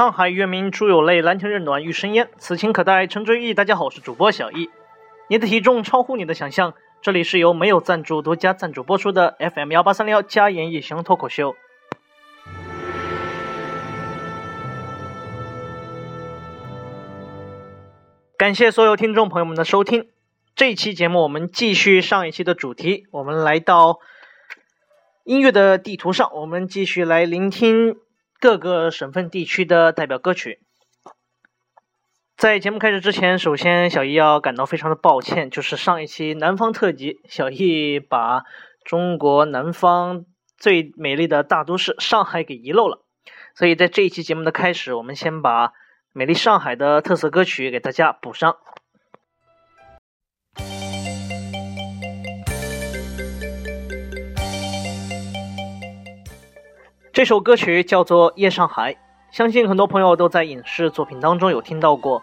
沧海月明珠有泪，蓝田日暖玉生烟。此情可待成追忆。大家好，我是主播小易。你的体重超乎你的想象。这里是由没有赞助独家赞助播出的 FM 幺八三幺加言一行脱口秀。感谢所有听众朋友们的收听。这期节目我们继续上一期的主题，我们来到音乐的地图上，我们继续来聆听各个省份地区的代表歌曲。在节目开始之前，首先小易要感到非常的抱歉，就是上一期南方特辑，小易把中国南方最美丽的大都市上海给遗漏了，所以在这一期节目的开始，我们先把美丽上海的特色歌曲给大家补上。这首歌曲叫做《夜上海》。相信很多朋友都在影视作品当中有听到过。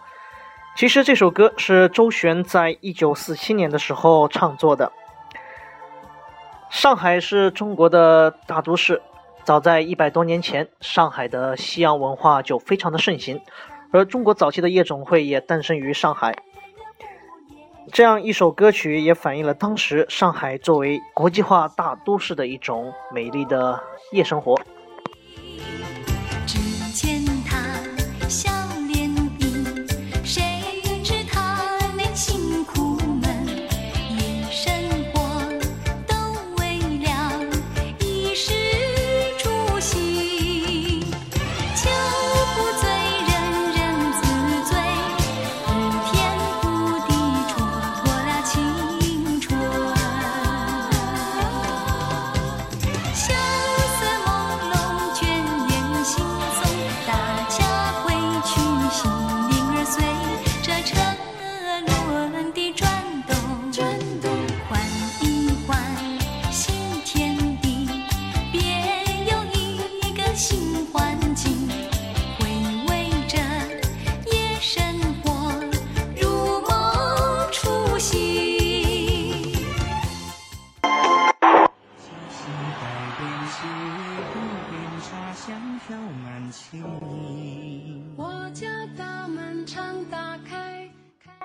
其实这首歌是周璇在一九四七年的时候创作的。上海是中国的大都市，早在一百多年前，上海的西洋文化就非常的盛行，而中国早期的夜总会也诞生于上海。这样一首歌曲也反映了当时上海作为国际化大都市的一种美丽的夜生活。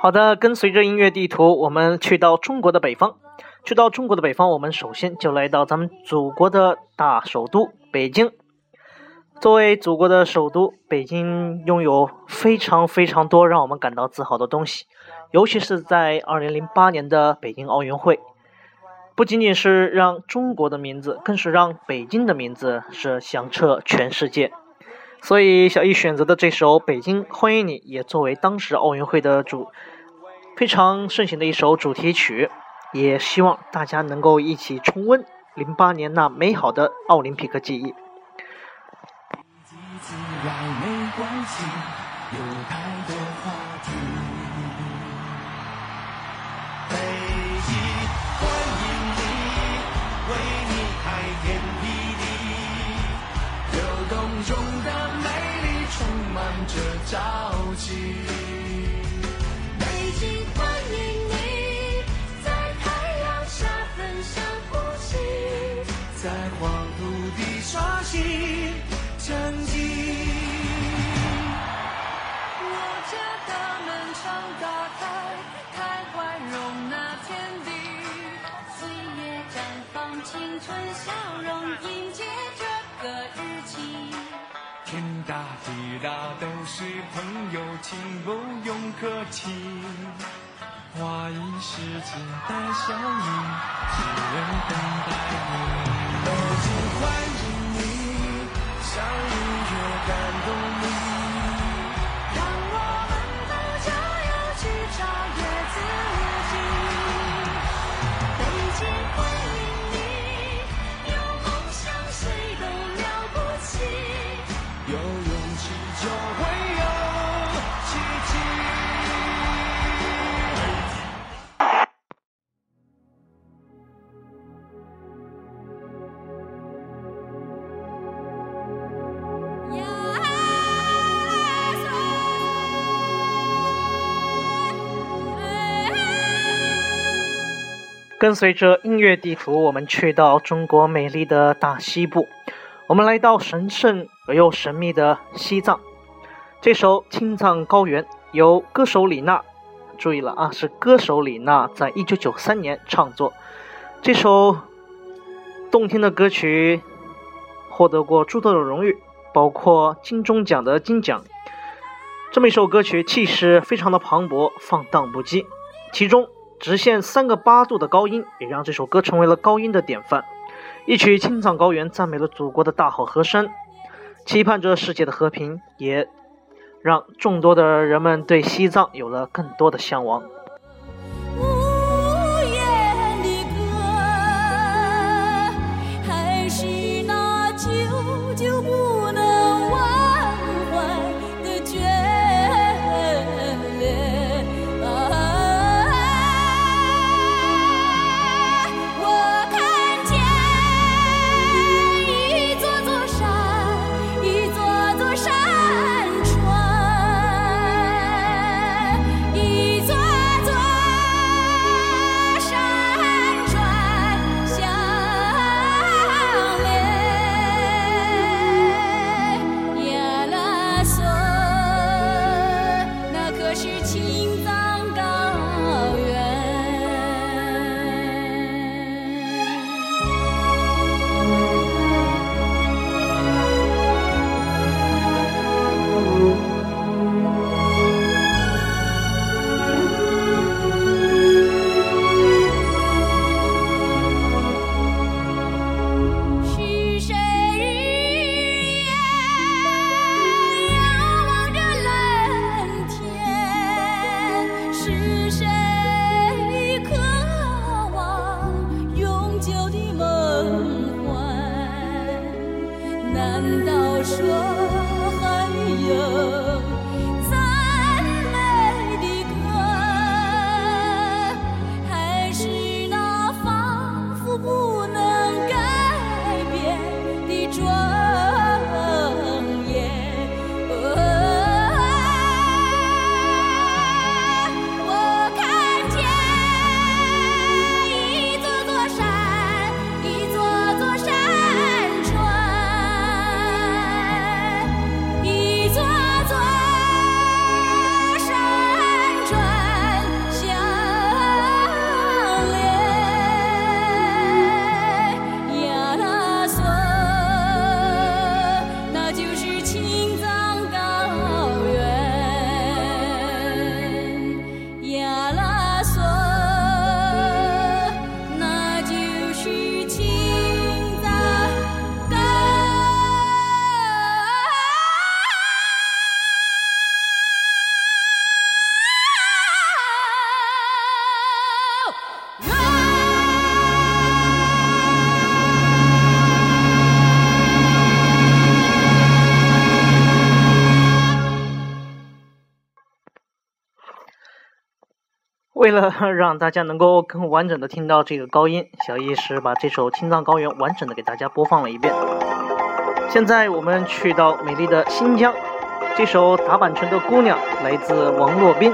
好的，跟随着音乐地图，我们去到中国的北方。去到中国的北方，我们首先就来到咱们祖国的大首都北京。作为祖国的首都，北京拥有非常非常多让我们感到自豪的东西，尤其是在2008年的北京奥运会，不仅仅是让中国的名字，更是让北京的名字是响彻全世界。所以，小易选择的这首《北京欢迎你》也作为当时奥运会的主。非常盛行的一首主题曲，也希望大家能够一起重温零八年那美好的奥林匹克记忆。带笑意，只为等待你。北京欢迎你，像音乐感动你。跟随着音乐地图，我们去到中国美丽的大西部。我们来到神圣而又神秘的西藏。这首《青藏高原》由歌手李娜，注意了啊，是歌手李娜在一九九三年创作。这首动听的歌曲获得过诸多的荣誉，包括金钟奖的金奖。这么一首歌曲，气势非常的磅礴，放荡不羁，其中直线三个八度的高音，也让这首歌成为了高音的典范。一曲《青藏高原》赞美了祖国的大好河山，期盼着世界的和平，也让众多的人们对西藏有了更多的向往。难道说还有为了让大家能够更完整的听到这个高音，小易是把这首《青藏高原》完整的给大家播放了一遍。现在我们去到美丽的新疆，这首《打板城的姑娘》来自王洛宾。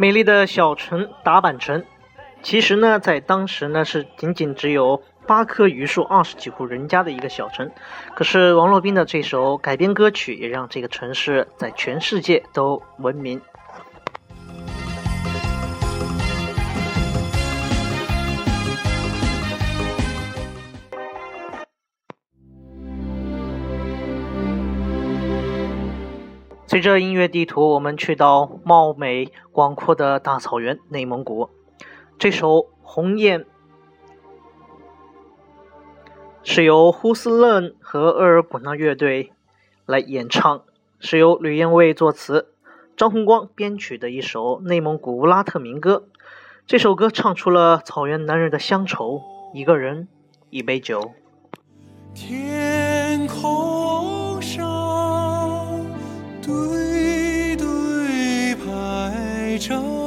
美丽的小城达板城，其实呢，在当时呢是仅仅只有八棵榆树、二十几户人家的一个小城。可是王洛宾的这首改编歌曲，也让这个城市在全世界都闻名。随着音乐地图，我们去到貌美广阔的大草原——内蒙古。这首《鸿雁》是由呼斯楞和额尔古纳乐队来演唱，是由吕燕卫作词、张洪光编曲的一首内蒙古乌拉特民歌。这首歌唱出了草原男人的乡愁：一个人，一杯酒。天空着。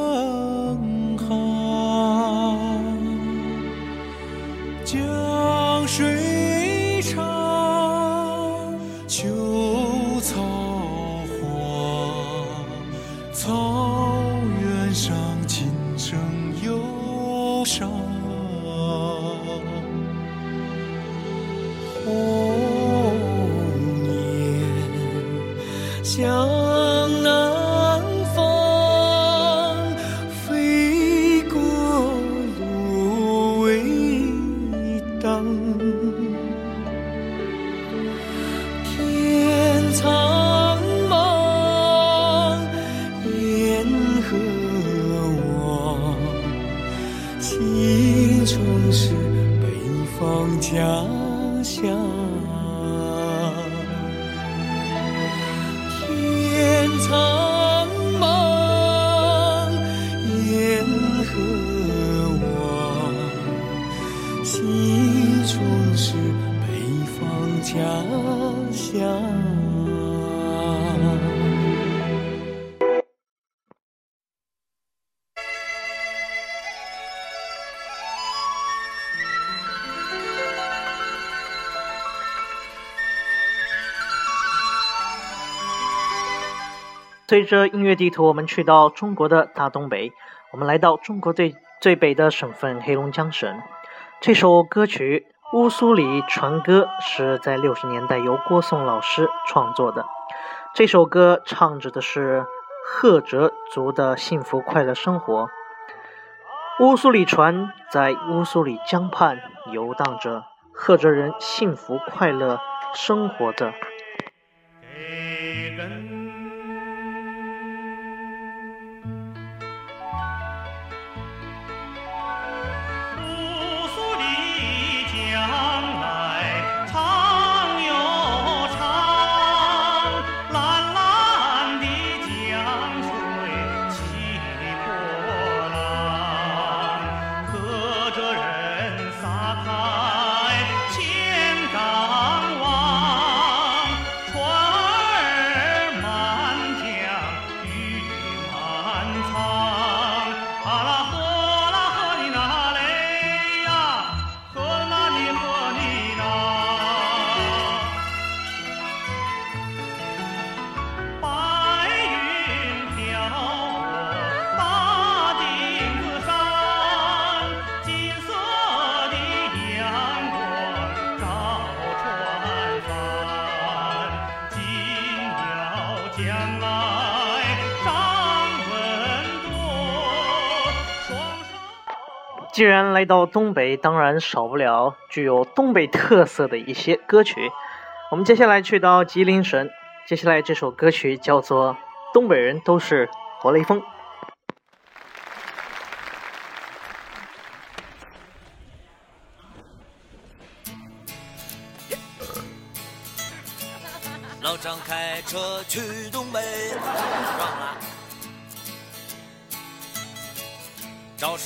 随着音乐地图，我们去到中国的大东北，我们来到中国最最北的省份黑龙江省。这首歌曲《乌苏里船歌》是在六十年代由郭颂老师创作的。这首歌唱着的是赫哲族的幸福快乐生活。乌苏里船在乌苏里江畔游荡着，赫哲人幸福快乐生活着。既然来到东北，当然少不了具有东北特色的一些歌曲。我们接下来去到吉林省，接下来这首歌曲叫做《东北人都是活雷锋》。老张开车去东北，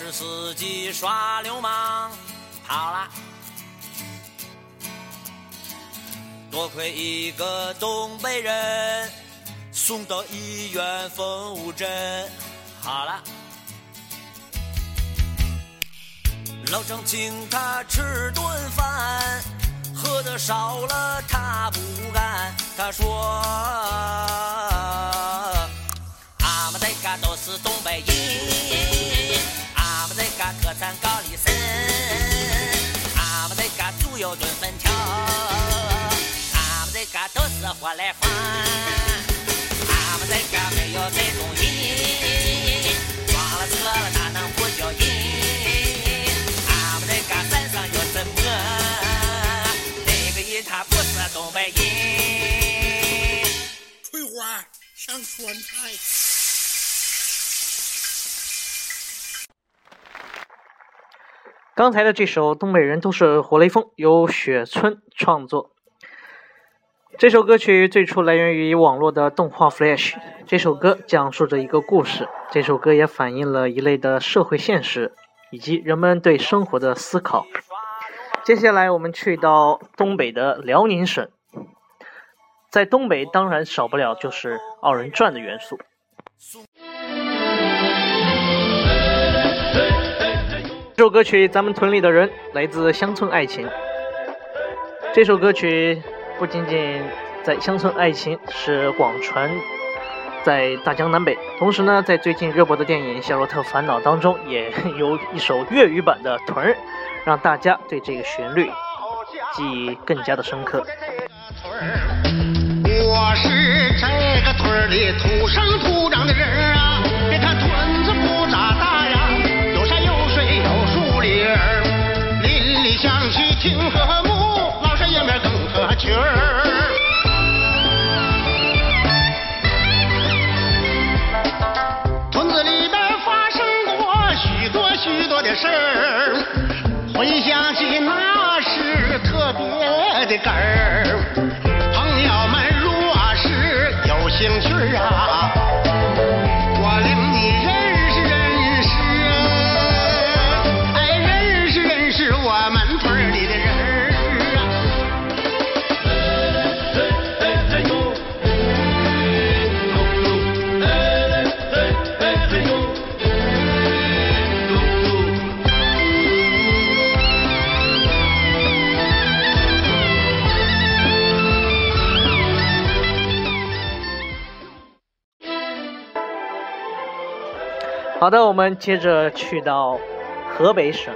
肇事司机耍流氓，跑了。多亏一个东北人，送到医院缝五针，好了。老张请他吃顿饭，喝的少了他不干。他说：“俺们这嘎都是东北人，们这嘎特产高丽参，俺们这嘎猪油炖粉条，俺们这嘎都是活来风，俺们这嘎没有这种人，撞了车了哪能不叫人？俺们这嘎山上有什么？那个人他不是东北人。翠花想酸菜。刚才的这首《东北人都是活雷锋》由雪村创作。这首歌曲最初来源于网络的动画《Flash》。这首歌讲述着一个故事，这首歌也反映了一类的社会现实以及人们对生活的思考。接下来我们去到东北的辽宁省，在东北当然少不了就是二人转的元素。首歌曲《咱们屯里的人》来自《乡村爱情》。这首歌曲不仅仅在《乡村爱情》是广传在大江南北，同时呢，在最近热播的电影《夏洛特烦恼》当中，也有一首粤语版的《屯儿》，让大家对这个旋律记忆更加的深刻。我是这个屯里土生土长的人情和睦，老少爷们儿更合群儿。屯子里边发生过许多许多的事儿，回想起那是特别的哏儿。朋友们若是有兴趣啊，我领村里的人。好的，我们接着去到河北省。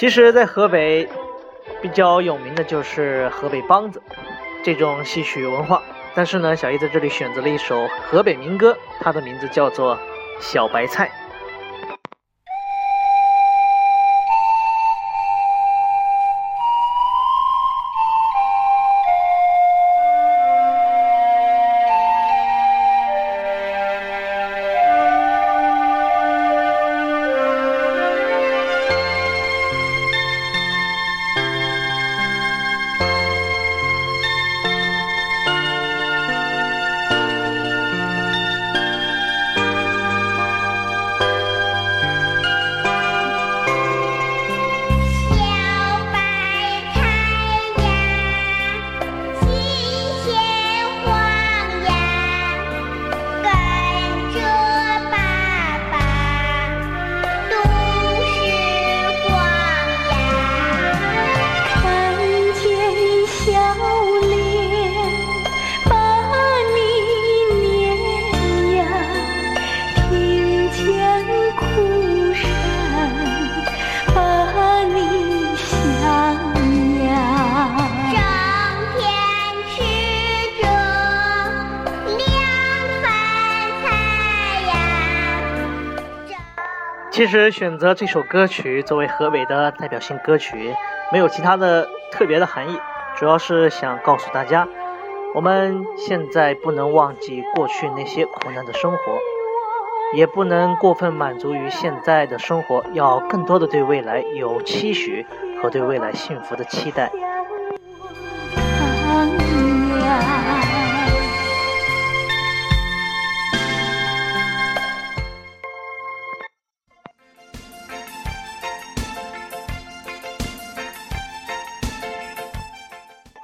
其实，在河北比较有名的就是河北梆子这种戏曲文化。但是呢，小易在这里选择了一首河北民歌，它的名字叫做《小白菜》。其实选择这首歌曲作为河北的代表性歌曲，没有其他的特别的含义，主要是想告诉大家，我们现在不能忘记过去那些苦难的生活，也不能过分满足于现在的生活，要更多的对未来有期许和对未来幸福的期待。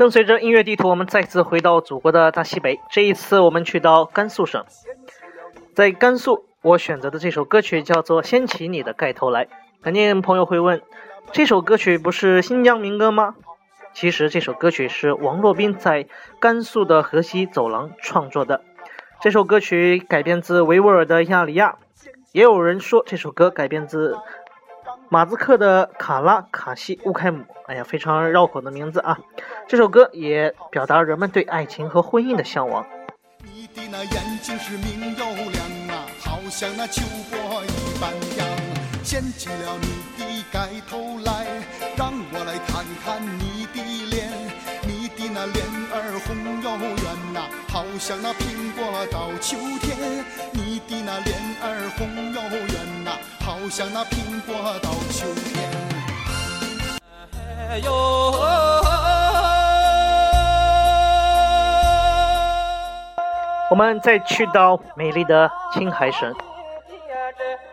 跟随着音乐地图，我们再次回到祖国的大西北。这一次，我们去到甘肃省。在甘肃，我选择的这首歌曲叫做《掀起你的盖头来》。肯定朋友会问，这首歌曲不是新疆民歌吗？其实这首歌曲是王洛宾在甘肃的河西走廊创作的。这首歌曲改编自维吾尔的《亚里亚》，也有人说这首歌改编自马兹克的《卡拉卡西乌开姆》。哎呀，非常绕口的名字啊！这首歌也表达了人们对爱情和婚姻的向往。你的那眼睛是明又亮啊，好像那秋波一般样。掀起了你的盖头来，让我来看看你的脸，你的那脸儿红又圆呐、好像那苹果到秋天。你的那脸儿红又圆呐、好像那苹果到秋天。哎呦，我们再去到美丽的青海省，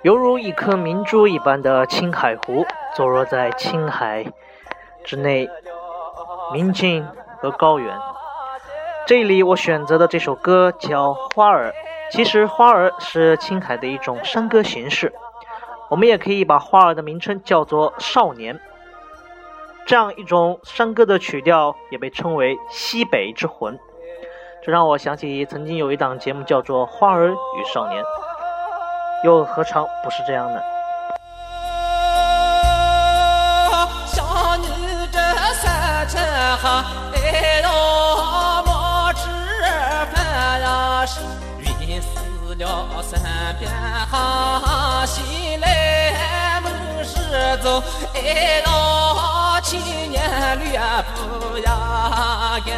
犹如一颗明珠一般的青海湖，坐落在青海之内，宁静和高原。这里我选择的这首歌叫《花儿》，其实花儿是青海的一种山歌形式，我们也可以把花儿的名称叫做少年。这样一种山歌的曲调也被称为西北之魂。这让我想起曾经有一档节目叫做《花儿与少年》，又何尝不是这样呢？像你这三尺哈，哎呦，莫吃饭呀，是晕死了三遍哈，醒来走，哎呦，青年略不呀干。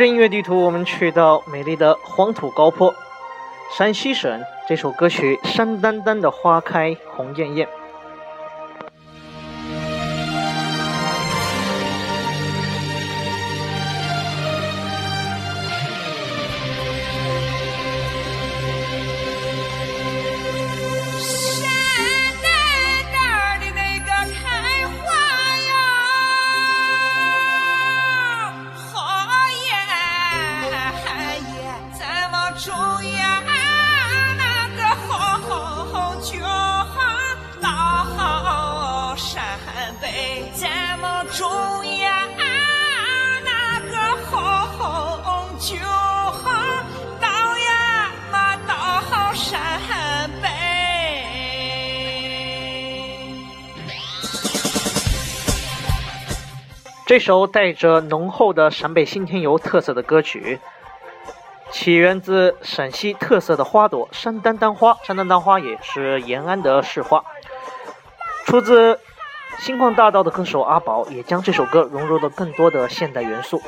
着音乐地图，我们去到美丽的黄土高坡，山西省。这首歌曲《山丹丹的花开红艳艳》。这首带着浓厚的陕北新天游特色的歌曲，起源自陕西特色的花朵山丹丹花。山丹丹花也是延安的市花，出自星光大道的歌手阿宝，也将这首歌融入了更多的现代元素。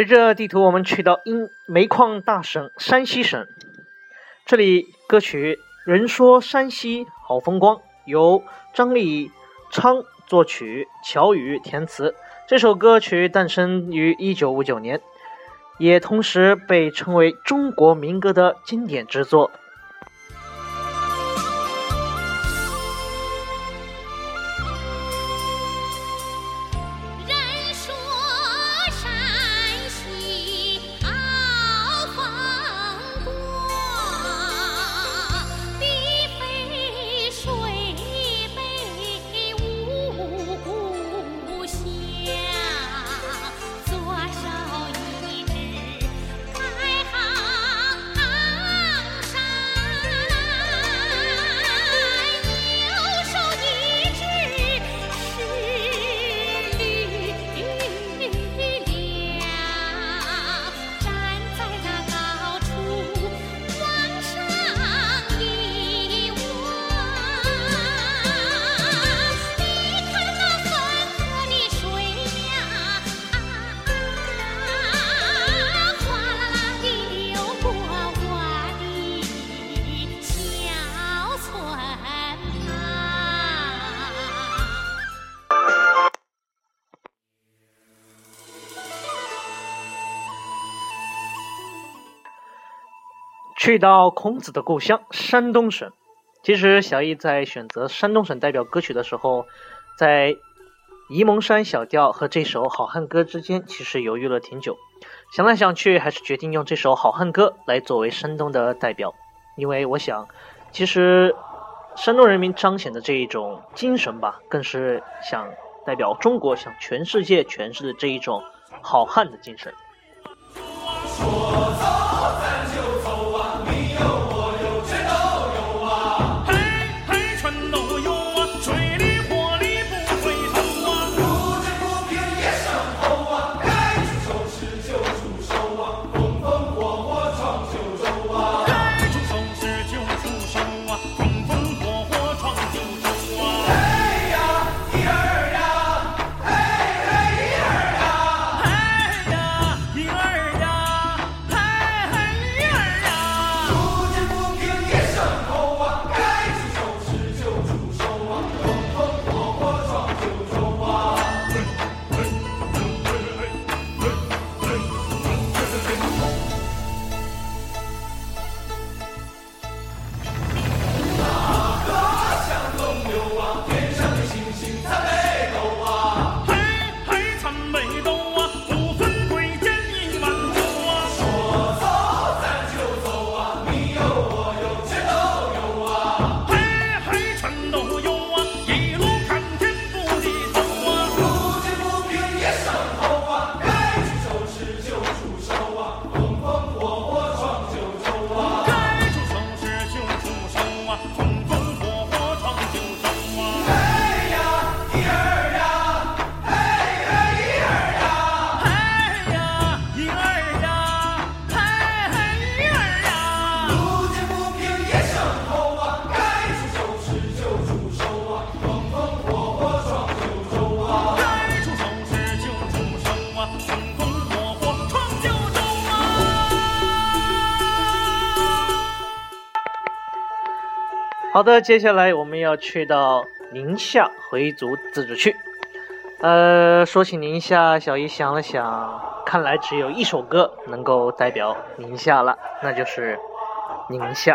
随着地图，我们去到因煤矿大省山西省。这里歌曲《人说山西好风光》由张立昌作曲，乔羽填词。这首歌曲诞生于一九五九年，也同时被称为中国民歌的经典之作。去到孔子的故乡山东省。其实小易在选择山东省代表歌曲的时候，在沂蒙山小调和这首好汉歌之间，其实犹豫了挺久。想来想去，还是决定用这首好汉歌来作为山东的代表，因为我想，其实山东人民彰显的这一种精神吧，更是想代表中国向全世界诠释的这一种好汉的精神。好的，接下来我们要去到宁夏回族自治区。呃，说起宁夏，小姨想了想，看来只有一首歌能够代表宁夏了，那就是《宁夏》。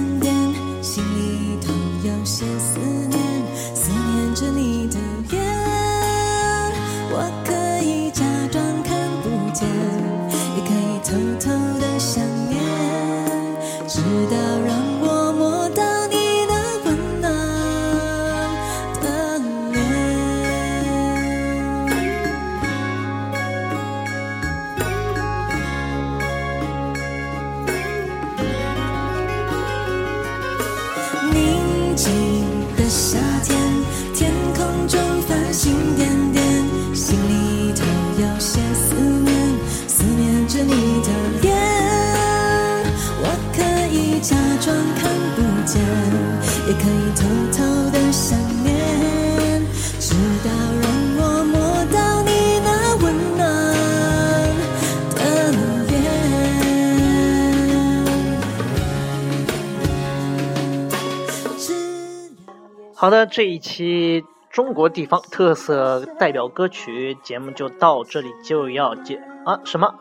好的，这一期中国地方特色代表歌曲节目就到这里就要结啊什么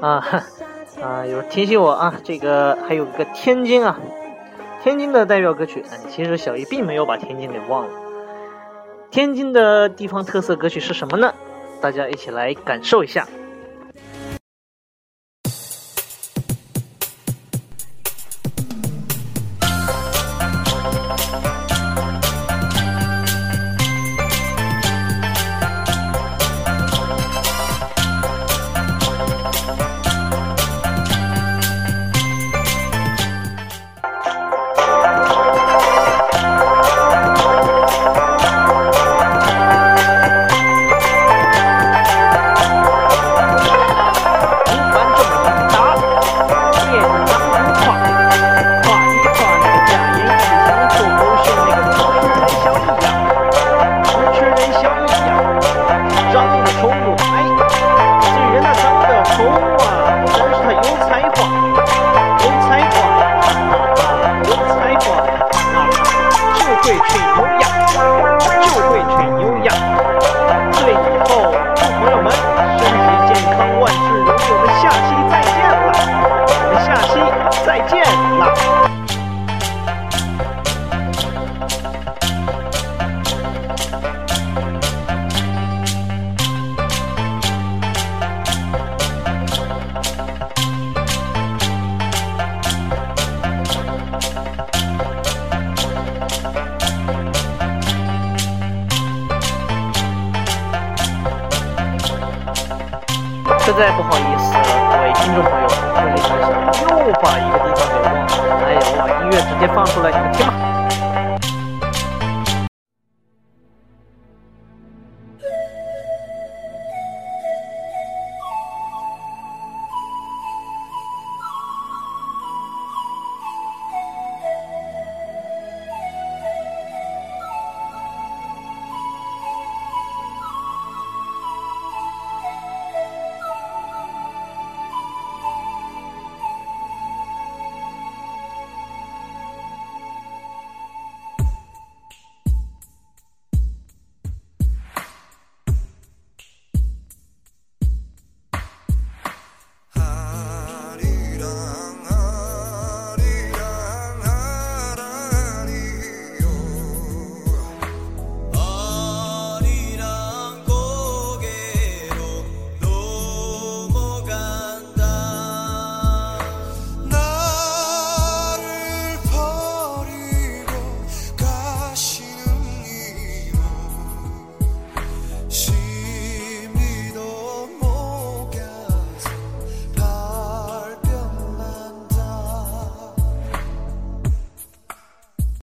啊 啊有人提醒我啊，这个还有个天津啊，天津的代表歌曲，嗯，其实小姨并没有把天津给忘了。天津的地方特色歌曲是什么呢？大家一起来感受一下。